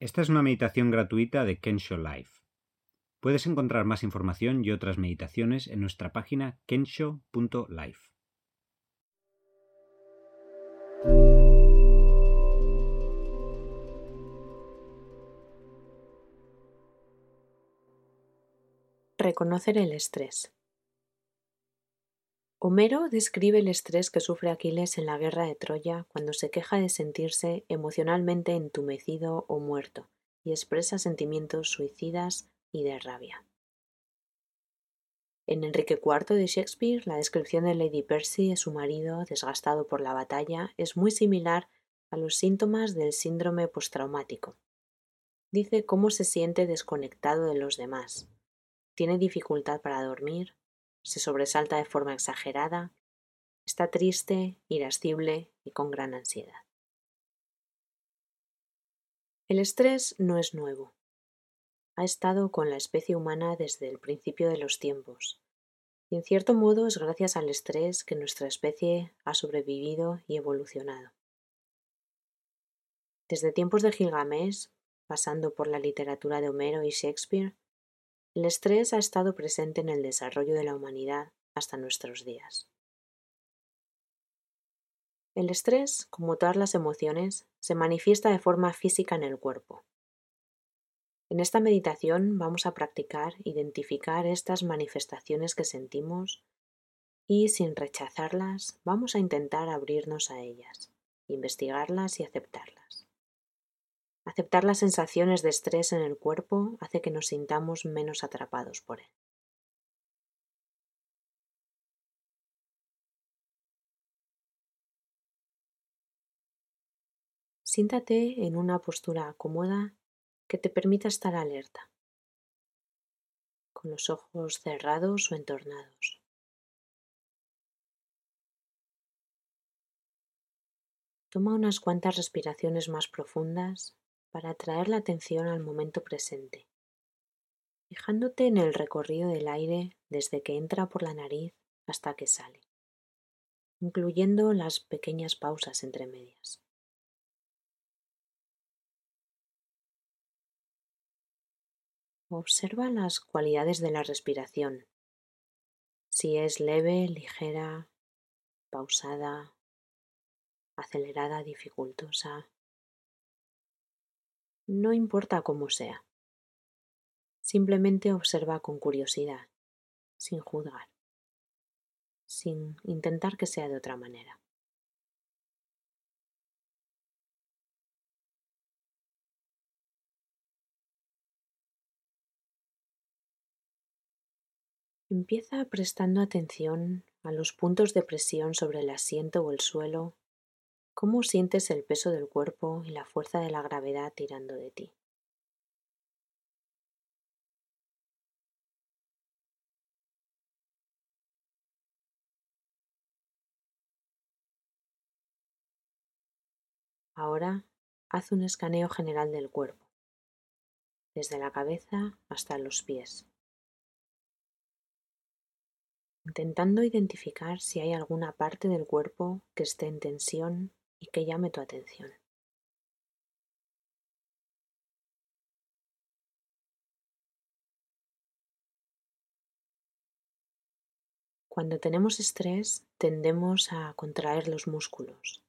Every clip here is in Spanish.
Esta es una meditación gratuita de Kensho Life. Puedes encontrar más información y otras meditaciones en nuestra página kensho.life. Reconocer el estrés. Homero describe el estrés que sufre Aquiles en la guerra de Troya cuando se queja de sentirse emocionalmente entumecido o muerto y expresa sentimientos suicidas y de rabia. En Enrique IV de Shakespeare, la descripción de Lady Percy de su marido, desgastado por la batalla, es muy similar a los síntomas del síndrome postraumático. Dice cómo se siente desconectado de los demás. Tiene dificultad para dormir, se sobresalta de forma exagerada, está triste, irascible y con gran ansiedad. El estrés no es nuevo. Ha estado con la especie humana desde el principio de los tiempos, y en cierto modo es gracias al estrés que nuestra especie ha sobrevivido y evolucionado. Desde tiempos de Gilgamesh, pasando por la literatura de Homero y Shakespeare, el estrés ha estado presente en el desarrollo de la humanidad hasta nuestros días. El estrés, como todas las emociones, se manifiesta de forma física en el cuerpo. En esta meditación vamos a practicar identificar estas manifestaciones que sentimos y, sin rechazarlas, vamos a intentar abrirnos a ellas, investigarlas y aceptarlas. Aceptar las sensaciones de estrés en el cuerpo hace que nos sintamos menos atrapados por él. Siéntate en una postura cómoda que te permita estar alerta, con los ojos cerrados o entornados. Toma unas cuantas respiraciones más profundas para atraer la atención al momento presente, fijándote en el recorrido del aire desde que entra por la nariz hasta que sale, incluyendo las pequeñas pausas entre medias. Observa las cualidades de la respiración, si es leve, ligera, pausada, acelerada, dificultosa. No importa cómo sea. Simplemente observa con curiosidad, sin juzgar, sin intentar que sea de otra manera. Empieza prestando atención a los puntos de presión sobre el asiento o el suelo ¿Cómo sientes el peso del cuerpo y la fuerza de la gravedad tirando de ti? Ahora haz un escaneo general del cuerpo, desde la cabeza hasta los pies, intentando identificar si hay alguna parte del cuerpo que esté en tensión y que llame tu atención. Cuando tenemos estrés tendemos a contraer los músculos.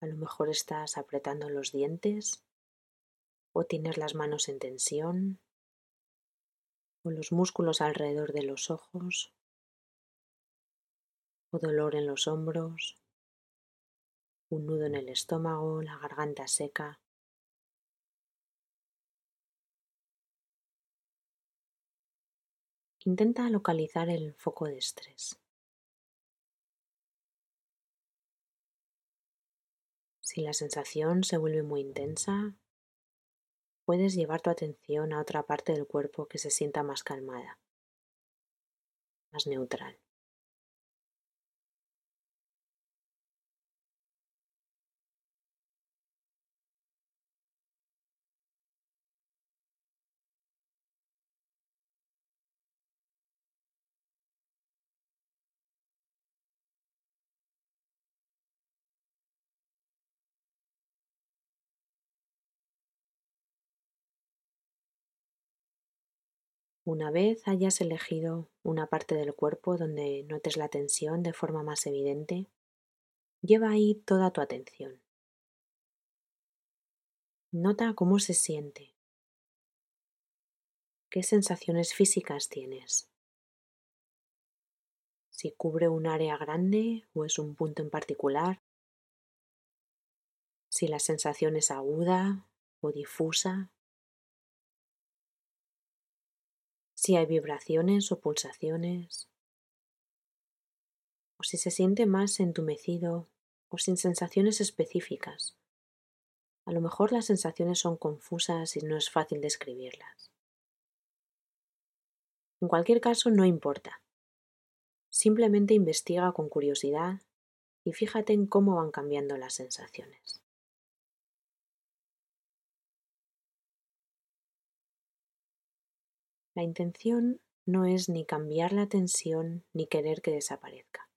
A lo mejor estás apretando los dientes o tienes las manos en tensión o los músculos alrededor de los ojos o dolor en los hombros un nudo en el estómago, la garganta seca. Intenta localizar el foco de estrés. Si la sensación se vuelve muy intensa, puedes llevar tu atención a otra parte del cuerpo que se sienta más calmada, más neutral. Una vez hayas elegido una parte del cuerpo donde notes la tensión de forma más evidente, lleva ahí toda tu atención. Nota cómo se siente, qué sensaciones físicas tienes, si cubre un área grande o es un punto en particular, si la sensación es aguda o difusa, si hay vibraciones o pulsaciones, o si se siente más entumecido o sin sensaciones específicas. A lo mejor las sensaciones son confusas y no es fácil describirlas. En cualquier caso, no importa. Simplemente investiga con curiosidad y fíjate en cómo van cambiando las sensaciones. La intención no es ni cambiar la tensión ni querer que desaparezca.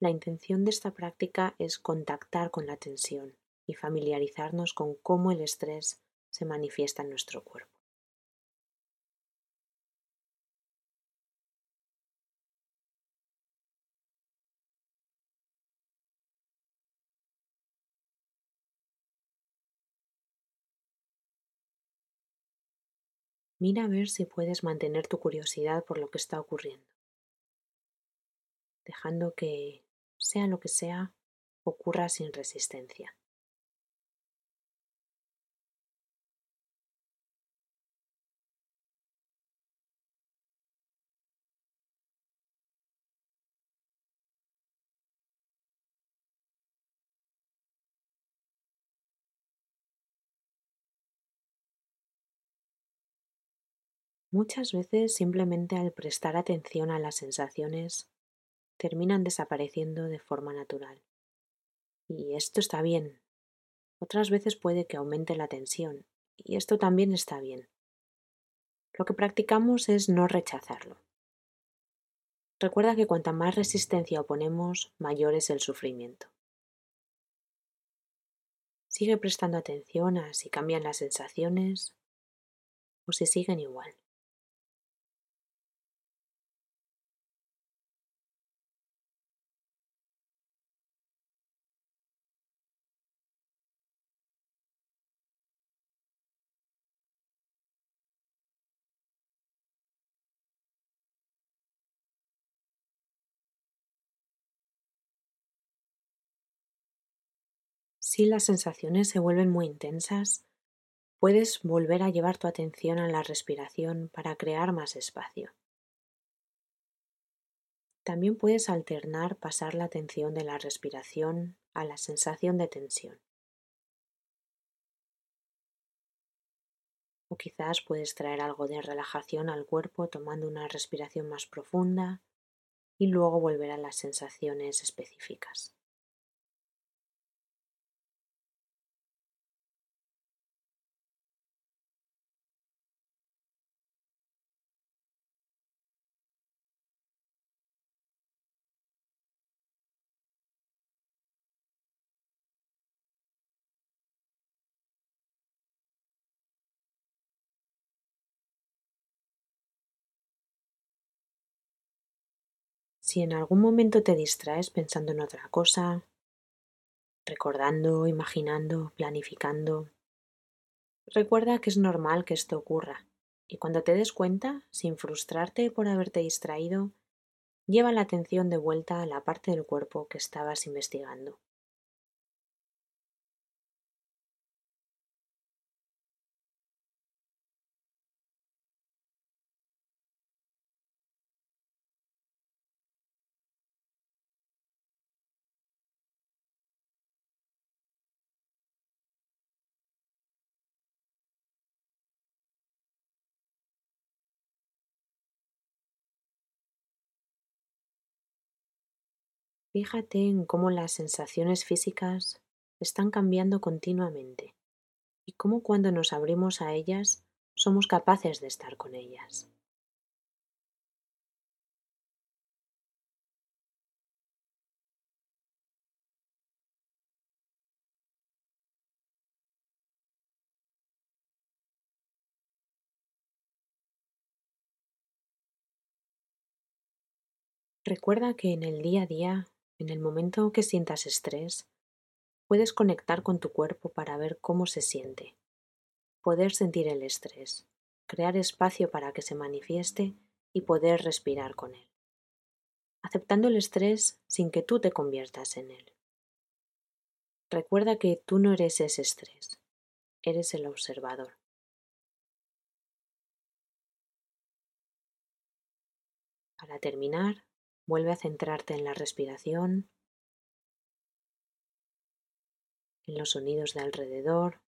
La intención de esta práctica es contactar con la tensión y familiarizarnos con cómo el estrés se manifiesta en nuestro cuerpo. Mira a ver si puedes mantener tu curiosidad por lo que está ocurriendo, dejando que, sea lo que sea, ocurra sin resistencia. Muchas veces simplemente al prestar atención a las sensaciones terminan desapareciendo de forma natural. Y esto está bien. Otras veces puede que aumente la tensión y esto también está bien. Lo que practicamos es no rechazarlo. Recuerda que cuanta más resistencia oponemos, mayor es el sufrimiento. Sigue prestando atención a si cambian las sensaciones o si siguen igual. Si las sensaciones se vuelven muy intensas, puedes volver a llevar tu atención a la respiración para crear más espacio. También puedes alternar pasar la atención de la respiración a la sensación de tensión. O quizás puedes traer algo de relajación al cuerpo tomando una respiración más profunda y luego volver a las sensaciones específicas. Si en algún momento te distraes pensando en otra cosa, recordando, imaginando, planificando, recuerda que es normal que esto ocurra y cuando te des cuenta, sin frustrarte por haberte distraído, lleva la atención de vuelta a la parte del cuerpo que estabas investigando. Fíjate en cómo las sensaciones físicas están cambiando continuamente y cómo cuando nos abrimos a ellas somos capaces de estar con ellas. Recuerda que en el día a día, en el momento que sientas estrés, puedes conectar con tu cuerpo para ver cómo se siente, poder sentir el estrés, crear espacio para que se manifieste y poder respirar con él, aceptando el estrés sin que tú te conviertas en él. Recuerda que tú no eres ese estrés, eres el observador. Para terminar, vuelve a centrarte en la respiración, en los sonidos de alrededor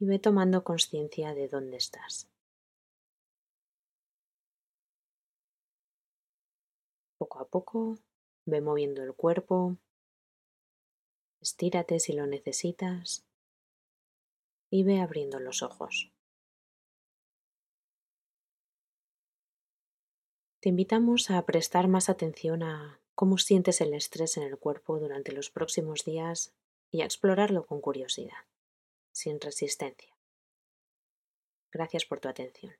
y ve tomando conciencia de dónde estás. Poco a poco, ve moviendo el cuerpo, estírate si lo necesitas y ve abriendo los ojos. Te invitamos a prestar más atención a cómo sientes el estrés en el cuerpo durante los próximos días y a explorarlo con curiosidad, sin resistencia. Gracias por tu atención.